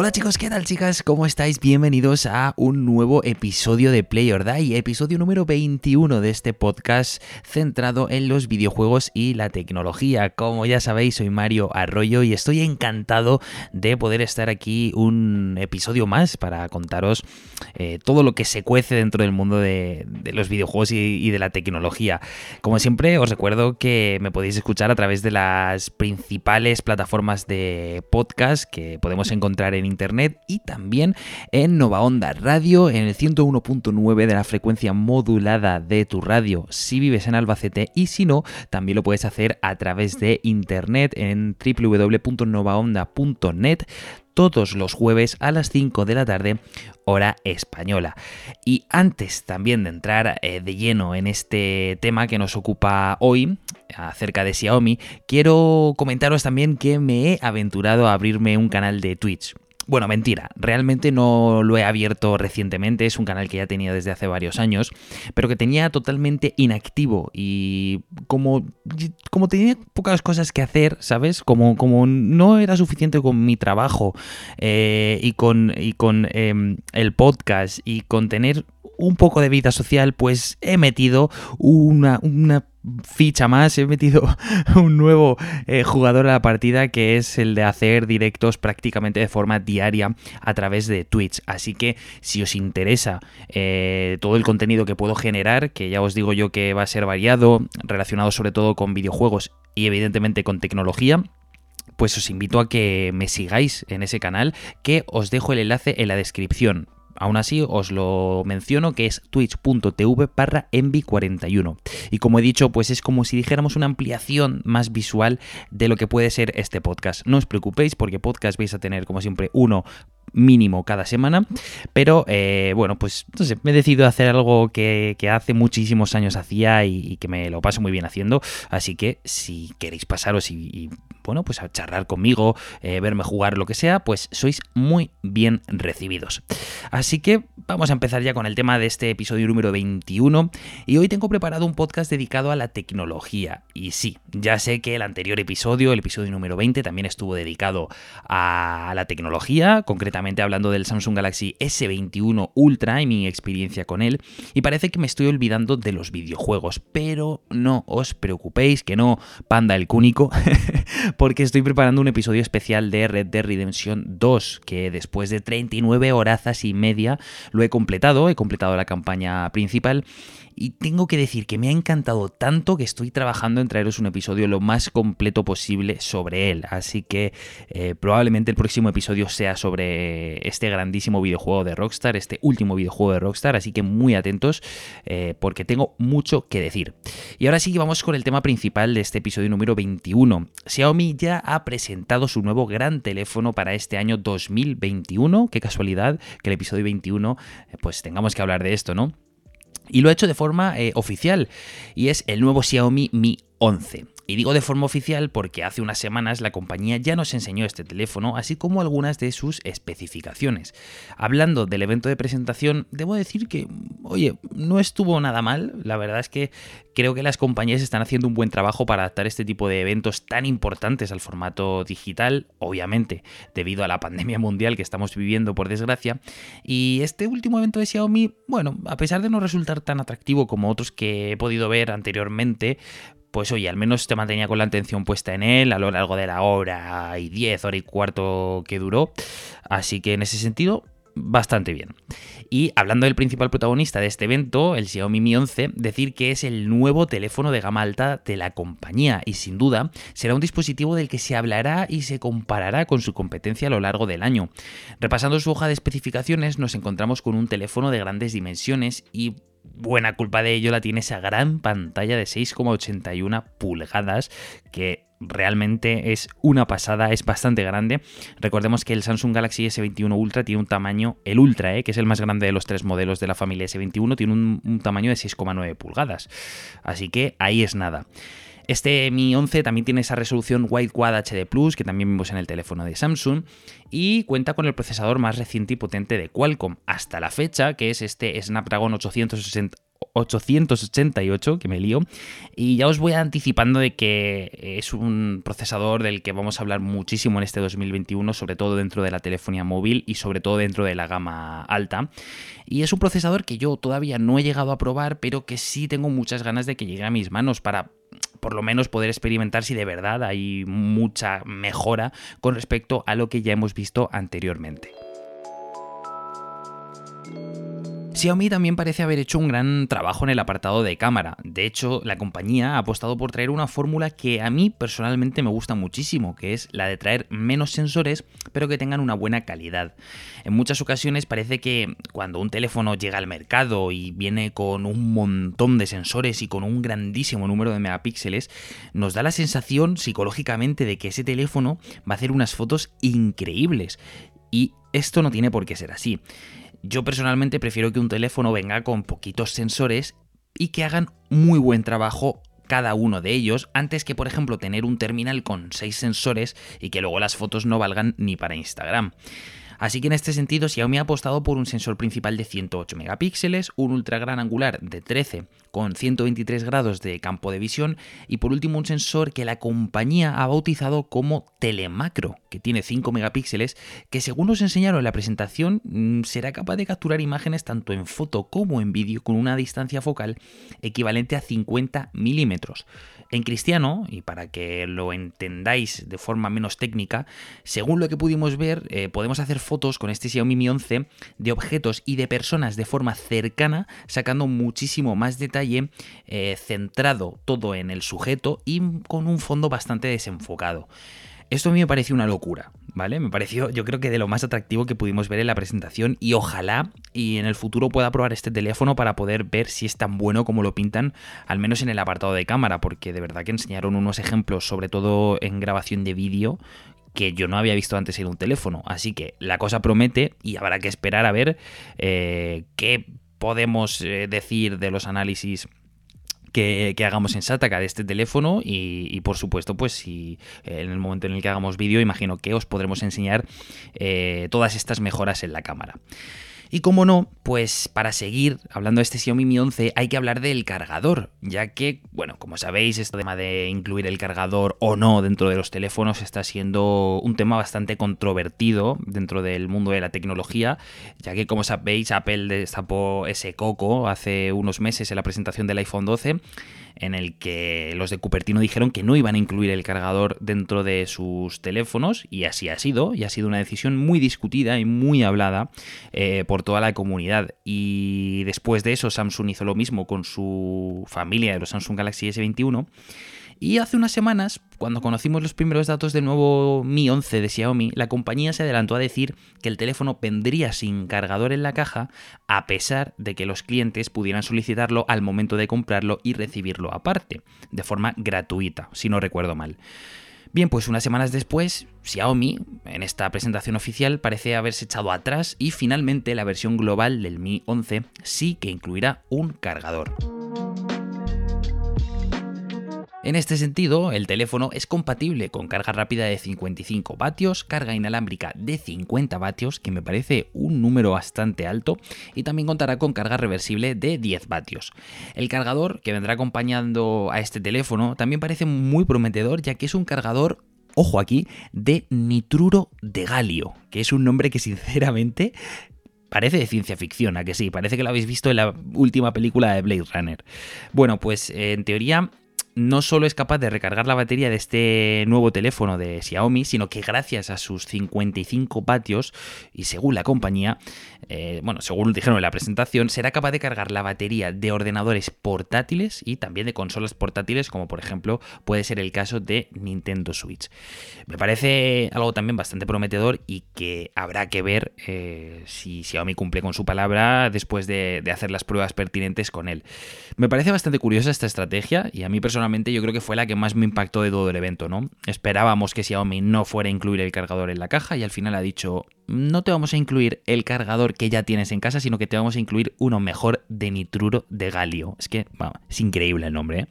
Hola chicos, ¿qué tal chicas? ¿Cómo estáis? Bienvenidos a un nuevo episodio de Play or Die, episodio número 21 de este podcast centrado en los videojuegos y la tecnología. Como ya sabéis, soy Mario Arroyo y estoy encantado de poder estar aquí un episodio más para contaros eh, todo lo que se cuece dentro del mundo de, los videojuegos y, y de la tecnología. Como siempre, os recuerdo que me podéis escuchar a través de las principales plataformas de podcast que podemos encontrar en en internet y también en Nova Onda Radio en el 101.9 de la frecuencia modulada de tu radio si vives en Albacete y si no, también lo puedes hacer a través de internet en www.novaonda.net todos los jueves a las 5 de la tarde, hora española. Y antes también de entrar eh, de lleno en este tema que nos ocupa hoy, acerca de Xiaomi, quiero comentaros también que me he aventurado a abrirme un canal de Twitch. Bueno, mentira, realmente no lo he abierto recientemente, es un canal que ya tenía desde hace varios años, pero que tenía totalmente inactivo y como, como tenía pocas cosas que hacer, ¿sabes? Como, como no era suficiente con mi trabajo eh, y con, y con em, el podcast y con tener un poco de vida social, pues he metido una, ficha más, he metido un nuevo eh, jugador a la partida que es el de hacer directos prácticamente de forma diaria a través de Twitch. Así que si os interesa eh, todo el contenido que puedo generar, que ya os digo yo que va a ser variado, relacionado sobre todo con videojuegos y evidentemente con tecnología, pues os invito a que me sigáis en ese canal, que os dejo el enlace en la descripción. Aún así, os lo menciono que es twitch.tv barra envy41. Y como he dicho, pues es como si dijéramos una ampliación más visual de lo que puede ser este podcast. No os preocupéis porque podcast vais a tener como siempre uno mínimo cada semana. Pero eh, bueno, pues entonces me he decidido hacer algo que, hace muchísimos años hacía y, que me lo paso muy bien haciendo. Así que si queréis pasaros y, bueno, pues a charlar conmigo, eh, verme jugar, lo que sea, pues sois muy bien recibidos. Así que vamos a empezar ya con el tema de este episodio número 21. Y hoy tengo preparado un podcast dedicado a la tecnología. Y sí, ya sé que el anterior episodio, el episodio número 20, también estuvo dedicado a la tecnología, concretamente hablando del Samsung Galaxy S21 Ultra y mi experiencia con él, y parece que me estoy olvidando de los videojuegos, pero no os preocupéis, que no panda el cúnico, porque estoy preparando un episodio especial de Red Dead Redemption 2, que después de 39 horazas y media lo he completado, he completado la campaña principal y tengo que decir que me ha encantado tanto que estoy trabajando en traeros un episodio lo más completo posible sobre él. Así que eh, probablemente el próximo episodio sea sobre este grandísimo videojuego de Rockstar, este último videojuego de Rockstar. Así que muy atentos eh, porque tengo mucho que decir. Y ahora sí vamos con el tema principal de este episodio número 21. Xiaomi ya ha presentado su nuevo gran teléfono para este año 2021. Qué casualidad que el episodio 21 eh, pues tengamos que hablar de esto, ¿no? Y lo ha hecho de forma eh, oficial y es el nuevo Xiaomi Mi 11. Y digo de forma oficial porque hace unas semanas la compañía ya nos enseñó este teléfono, así como algunas de sus especificaciones. Hablando del evento de presentación, debo decir que, oye, no estuvo nada mal. La verdad es que creo que las compañías están haciendo un buen trabajo para adaptar este tipo de eventos tan importantes al formato digital, obviamente, debido a la pandemia mundial que estamos viviendo, por desgracia. Y este último evento de Xiaomi, bueno, a pesar de no resultar tan atractivo como otros que he podido ver anteriormente, pues oye, al menos te mantenía con la atención puesta en él a lo largo de la hora y diez, hora y cuarto que duró. Así que en ese sentido, bastante bien. Y hablando del principal protagonista de este evento, el Xiaomi Mi 11, decir que es el nuevo teléfono de gama alta de la compañía y sin duda será un dispositivo del que se hablará y se comparará con su competencia a lo largo del año. Repasando su hoja de especificaciones nos encontramos con un teléfono de grandes dimensiones y buena culpa de ello la tiene esa gran pantalla de 6,81 pulgadas que realmente es una pasada, es bastante grande. Recordemos que el Samsung Galaxy S21 Ultra tiene un tamaño, el Ultra, eh, que es el más grande de los tres modelos de la familia S21, tiene un, un tamaño de 6,9 pulgadas. Así que ahí es nada. Este Mi 11 también tiene esa resolución Wide Quad HD Plus que también vimos en el teléfono de Samsung y cuenta con el procesador más reciente y potente de Qualcomm hasta la fecha, que es este Snapdragon 860 Snapdragon 888, que me lío, y ya os voy anticipando de que es un procesador del que vamos a hablar muchísimo en este 2021, sobre todo dentro de la telefonía móvil y sobre todo dentro de la gama alta. Y es un procesador que yo todavía no he llegado a probar, pero que sí tengo muchas ganas de que llegue a mis manos para por lo menos poder experimentar si de verdad hay mucha mejora con respecto a lo que ya hemos visto anteriormente. Xiaomi también parece haber hecho un gran trabajo en el apartado de cámara. De hecho, la compañía ha apostado por traer una fórmula que a mí personalmente me gusta muchísimo, que es la de traer menos sensores, pero que tengan una buena calidad. En muchas ocasiones parece que cuando un teléfono llega al mercado y viene con un montón de sensores y con un grandísimo número de megapíxeles, nos da la sensación psicológicamente de que ese teléfono va a hacer unas fotos increíbles. Y esto no tiene por qué ser así. Yo personalmente prefiero que un teléfono venga con poquitos sensores y que hagan muy buen trabajo cada uno de ellos, antes que por ejemplo tener un terminal con 6 sensores y que luego las fotos no valgan ni para Instagram. Así que en este sentido Xiaomi ha apostado por un sensor principal de 108 megapíxeles, un ultra gran angular de 13 con 123 grados de campo de visión y por último un sensor que la compañía ha bautizado como telemacro, que tiene 5 megapíxeles, que según nos enseñaron en la presentación mm, será capaz de capturar imágenes tanto en foto como en vídeo con una distancia focal equivalente a 50 milímetros. En cristiano, y para que lo entendáis de forma menos técnica, según lo que pudimos ver, eh, podemos hacer fotos con este Xiaomi Mi 11 de objetos y de personas de forma cercana, sacando muchísimo más detalle, eh, centrado todo en el sujeto y con un fondo bastante desenfocado. Esto a mí me pareció una locura, ¿vale? Me pareció, yo creo que de lo más atractivo que pudimos ver en la presentación y ojalá y en el futuro pueda probar este teléfono para poder ver si es tan bueno como lo pintan, al menos en el apartado de cámara, porque de verdad que enseñaron unos ejemplos, sobre todo en grabación de vídeo, que yo no había visto antes en un teléfono. Así que la cosa promete y habrá que esperar a ver eh, qué podemos eh, decir de los análisis que, hagamos en Sataka de este teléfono y, por supuesto pues si eh, en el momento en el que hagamos vídeo imagino que os podremos enseñar todas estas mejoras en la cámara. Y como no, pues para seguir hablando de este Xiaomi Mi 11 hay que hablar del cargador, ya que, bueno, como sabéis, este tema de incluir el cargador o no dentro de los teléfonos está siendo un tema bastante controvertido dentro del mundo de la tecnología, ya que como sabéis Apple destapó ese coco hace unos meses en la presentación del iPhone 12 en el que los de Cupertino dijeron que no iban a incluir el cargador dentro de sus teléfonos y así ha sido, y ha sido una decisión muy discutida y muy hablada eh, por toda la comunidad. Y después de eso Samsung hizo lo mismo con su familia de los Samsung Galaxy S21 y hace unas semanas, cuando conocimos los primeros datos del nuevo Mi 11 de Xiaomi, la compañía se adelantó a decir que el teléfono vendría sin cargador en la caja, a pesar de que los clientes pudieran solicitarlo al momento de comprarlo y recibirlo aparte, de forma gratuita, si no recuerdo mal. Bien, pues unas semanas después, Xiaomi, en esta presentación oficial, parece haberse echado atrás y finalmente la versión global del Mi 11 sí que incluirá un cargador. En este sentido, el teléfono es compatible con carga rápida de 55 vatios, carga inalámbrica de 50 vatios, que me parece un número bastante alto, y también contará con carga reversible de 10 vatios. El cargador que vendrá acompañando a este teléfono también parece muy prometedor, ya que es un cargador ojo aquí, de nitruro de galio, que es un nombre que sinceramente parece de ciencia ficción, a que sí, parece que lo habéis visto en la última película de Blade Runner. Bueno, pues en teoría no solo es capaz de recargar la batería de este nuevo teléfono de Xiaomi, sino que gracias a sus 55 vatios, y según la compañía, eh, bueno, según dijeron en la presentación, será capaz de cargar la batería de ordenadores portátiles y también de consolas portátiles, como por ejemplo puede ser el caso de Nintendo Switch. Me parece algo también bastante prometedor y que habrá que ver eh, si Xiaomi cumple con su palabra después de, de hacer las pruebas pertinentes con él. Me parece bastante curiosa esta estrategia y a mí personalmente personalmente yo creo que fue la que más me impactó de todo el evento, ¿no? Esperábamos que Xiaomi no fuera a incluir el cargador en la caja y al final ha dicho, no te vamos a incluir el cargador que ya tienes en casa, sino que te vamos a incluir uno mejor de nitruro de galio. Es que, es increíble el nombre, ¿eh?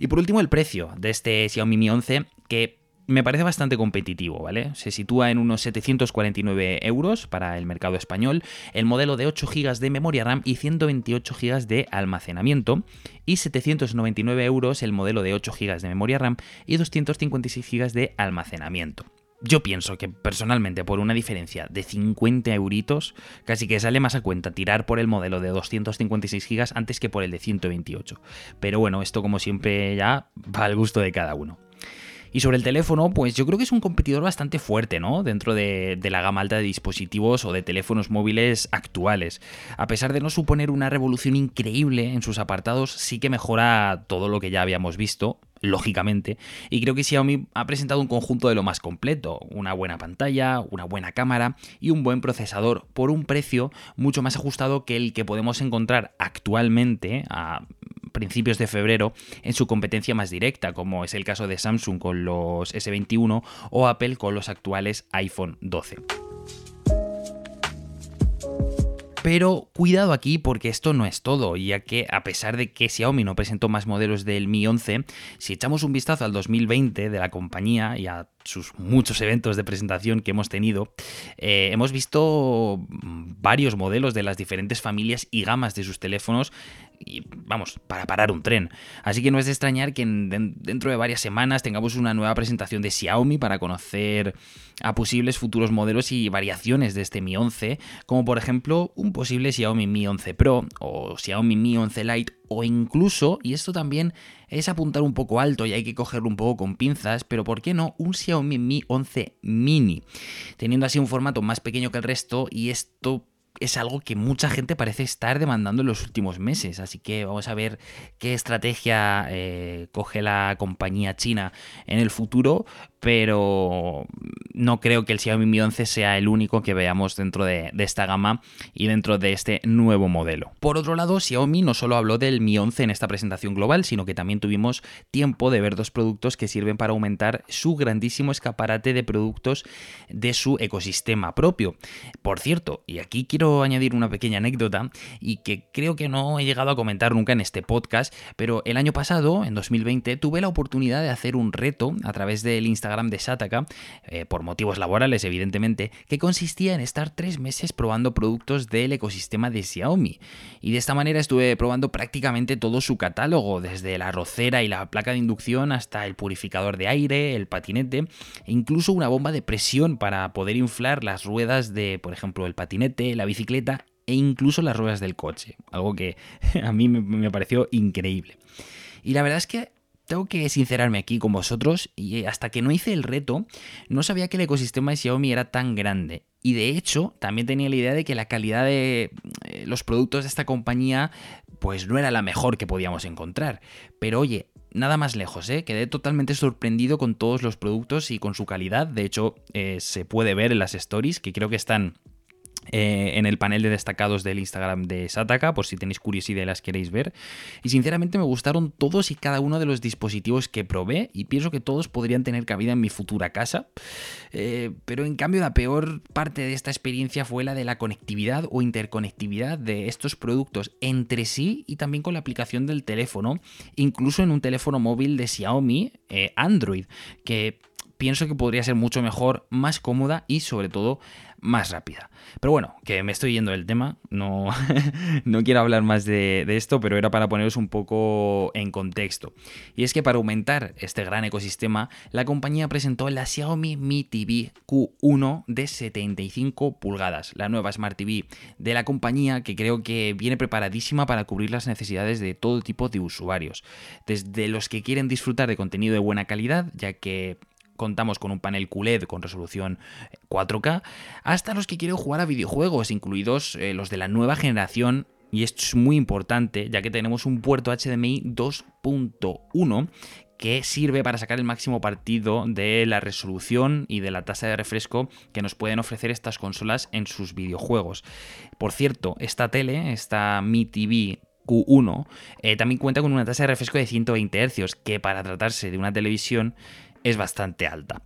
Y por último, el precio de este Xiaomi Mi 11, que me parece bastante competitivo, ¿vale? Se sitúa en unos 749 euros para el mercado español, el modelo de 8 GB de memoria RAM y 128 GB de almacenamiento, y 799 euros el modelo de 8 GB de memoria RAM y 256 GB de almacenamiento. Yo pienso que personalmente por una diferencia de 50 euritos casi que sale más a cuenta tirar por el modelo de 256 GB antes que por el de 128. Pero bueno, esto como siempre ya va al gusto de cada uno. Y sobre el teléfono, pues yo creo que es un competidor bastante fuerte, ¿no? Dentro de, la gama alta de dispositivos o de teléfonos móviles actuales. A pesar de no suponer una revolución increíble en sus apartados, sí que mejora todo lo que ya habíamos visto, lógicamente, y creo que Xiaomi ha presentado un conjunto de lo más completo, una buena pantalla, una buena cámara y un buen procesador por un precio mucho más ajustado que el que podemos encontrar actualmente principios de febrero en su competencia más directa, como es el caso de Samsung con los S21 o Apple con los actuales iPhone 12. Pero cuidado aquí porque esto no es todo, ya que a pesar de que Xiaomi no presentó más modelos del Mi 11, si echamos un vistazo al 2020 de la compañía y a sus muchos eventos de presentación que hemos tenido, eh, hemos visto varios modelos de las diferentes familias y gamas de sus teléfonos y vamos, para parar un tren. Así que no es de extrañar que dentro de varias semanas tengamos una nueva presentación de Xiaomi para conocer a posibles futuros modelos y variaciones de este Mi 11, como por ejemplo un posible Xiaomi Mi 11 Pro o Xiaomi Mi 11 Lite o incluso, y esto también es apuntar un poco alto y hay que cogerlo un poco con pinzas, pero ¿por qué no un Xiaomi Mi 11 Mini? Teniendo así un formato más pequeño que el resto y esto es algo que mucha gente parece estar demandando en los últimos meses. Así que vamos a ver qué estrategia eh, coge la compañía china en el futuro pero no creo que el Xiaomi Mi 11 sea el único que veamos dentro de, esta gama y dentro de este nuevo modelo. Por otro lado, Xiaomi no solo habló del Mi 11 en esta presentación global, sino que también tuvimos tiempo de ver dos productos que sirven para aumentar su grandísimo escaparate de productos de su ecosistema propio. Por cierto, y aquí quiero añadir una pequeña anécdota y que creo que no he llegado a comentar nunca en este podcast, pero el año pasado, en 2020, tuve la oportunidad de hacer un reto a través del Instagram de Sataka, eh, por motivos laborales evidentemente, que consistía en estar tres meses probando productos del ecosistema de Xiaomi. Y de esta manera estuve probando prácticamente todo su catálogo, desde la rocera y la placa de inducción hasta el purificador de aire, el patinete e incluso una bomba de presión para poder inflar las ruedas de, por ejemplo, el patinete, la bicicleta e incluso las ruedas del coche, algo que a mí me pareció increíble. Y la verdad es que tengo que sincerarme aquí con vosotros y hasta que no hice el reto no sabía que el ecosistema de Xiaomi era tan grande. Y de hecho también tenía la idea de que la calidad de eh, los productos de esta compañía pues no era la mejor que podíamos encontrar. Pero oye, nada más lejos, ¿eh? Quedé totalmente sorprendido con todos los productos y con su calidad. De hecho, eh, se puede ver en las stories, que creo que están eh, en el panel de destacados del Instagram de Sataka, por si tenéis curiosidad y las queréis ver. Y sinceramente me gustaron todos y cada uno de los dispositivos que probé y pienso que todos podrían tener cabida en mi futura casa. Eh, pero en cambio la peor parte de esta experiencia fue la de la conectividad o interconectividad de estos productos entre sí y también con la aplicación del teléfono, incluso en un teléfono móvil de Xiaomi eh, Android, que pienso que podría ser mucho mejor, más cómoda y sobre todo más rápida. Pero bueno, que me estoy yendo del tema, no, no quiero hablar más de, esto, pero era para poneros un poco en contexto. Y es que para aumentar este gran ecosistema, la compañía presentó la Xiaomi Mi TV Q1 de 75 pulgadas, la nueva Smart TV de la compañía que creo que viene preparadísima para cubrir las necesidades de todo tipo de usuarios. Desde los que quieren disfrutar de contenido de buena calidad, ya que contamos con un panel QLED con resolución 4K, hasta los que quieren jugar a videojuegos, incluidos eh, los de la nueva generación. Y esto es muy importante, ya que tenemos un puerto HDMI 2.1 que sirve para sacar el máximo partido de la resolución y de la tasa de refresco que nos pueden ofrecer estas consolas en sus videojuegos. Por cierto, esta tele, esta Mi TV Q1, eh, también cuenta con una tasa de refresco de 120 Hz, que para tratarse de una televisión es bastante alta.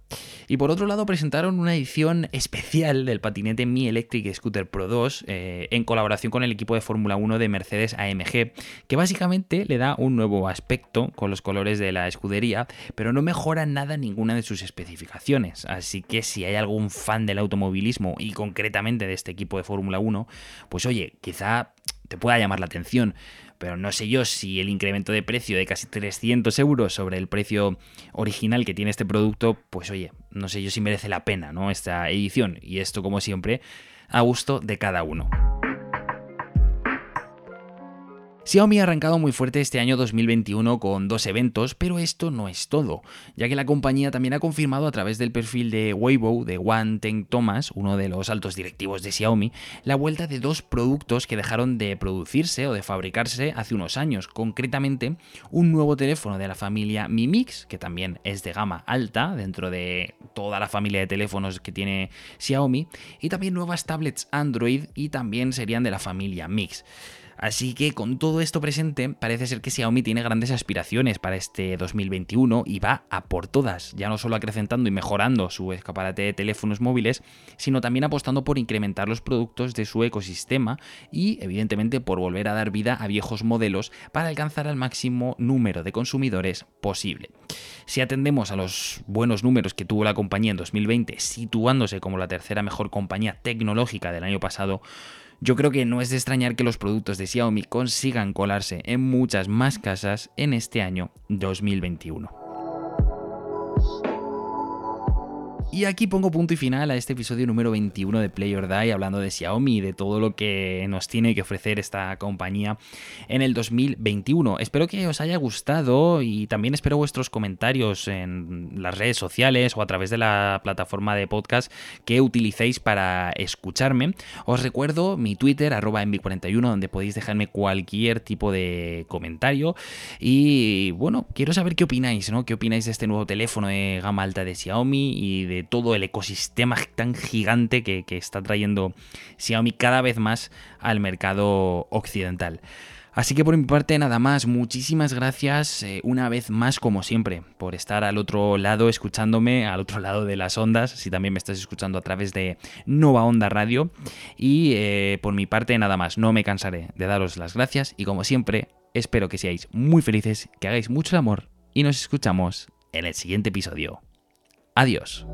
Y por otro lado presentaron una edición especial del patinete Mi Electric Scooter Pro 2 eh, en colaboración con el equipo de Fórmula 1 de Mercedes AMG, que básicamente le da un nuevo aspecto con los colores de la escudería, pero no mejora nada ninguna de sus especificaciones. Así que si hay algún fan del automovilismo y concretamente de este equipo de Fórmula 1, pues oye, quizá te pueda llamar la atención pero no sé yo si el incremento de precio de casi 300 euros sobre el precio original que tiene este producto, pues oye, no sé yo si merece la pena, ¿no? Esta edición. Y esto, como siempre, a gusto de cada uno. Xiaomi ha arrancado muy fuerte este año 2021 con dos eventos, pero esto no es todo, ya que la compañía también ha confirmado a través del perfil de Weibo de Wang Teng Thomas, uno de los altos directivos de Xiaomi, la vuelta de dos productos que dejaron de producirse o de fabricarse hace unos años, concretamente un nuevo teléfono de la familia Mi Mix, que también es de gama alta dentro de toda la familia de teléfonos que tiene Xiaomi, y también nuevas tablets Android y también serían de la familia Mix. Así que con todo esto presente, parece ser que Xiaomi tiene grandes aspiraciones para este 2021 y va a por todas, ya no solo acrecentando y mejorando su escaparate de teléfonos móviles, sino también apostando por incrementar los productos de su ecosistema y evidentemente por volver a dar vida a viejos modelos para alcanzar al máximo número de consumidores posible. Si atendemos a los buenos números que tuvo la compañía en 2020, situándose como la tercera mejor compañía tecnológica del año pasado, yo creo que no es de extrañar que los productos de Xiaomi consigan colarse en muchas más casas en este año 2021. Y aquí pongo punto y final a este episodio número 21 de Play or Die, hablando de Xiaomi y de todo lo que nos tiene que ofrecer esta compañía en el 2021. Espero que os haya gustado y también espero vuestros comentarios en las redes sociales o a través de la plataforma de podcast que utilicéis para escucharme. Os recuerdo mi Twitter, arroba envi41, donde podéis dejarme cualquier tipo de comentario. Y bueno, quiero saber qué opináis, ¿no? ¿Qué opináis de este nuevo teléfono de gama alta de Xiaomi y de todo el ecosistema tan gigante que, está trayendo Xiaomi cada vez más al mercado occidental. Así que por mi parte nada más, muchísimas gracias eh, una vez más como siempre por estar al otro lado escuchándome, al otro lado de las ondas, si también me estás escuchando a través de Nova Onda Radio. Y eh, por mi parte nada más, no me cansaré de daros las gracias y como siempre espero que seáis muy felices, que hagáis mucho amor y nos escuchamos en el siguiente episodio. Adiós.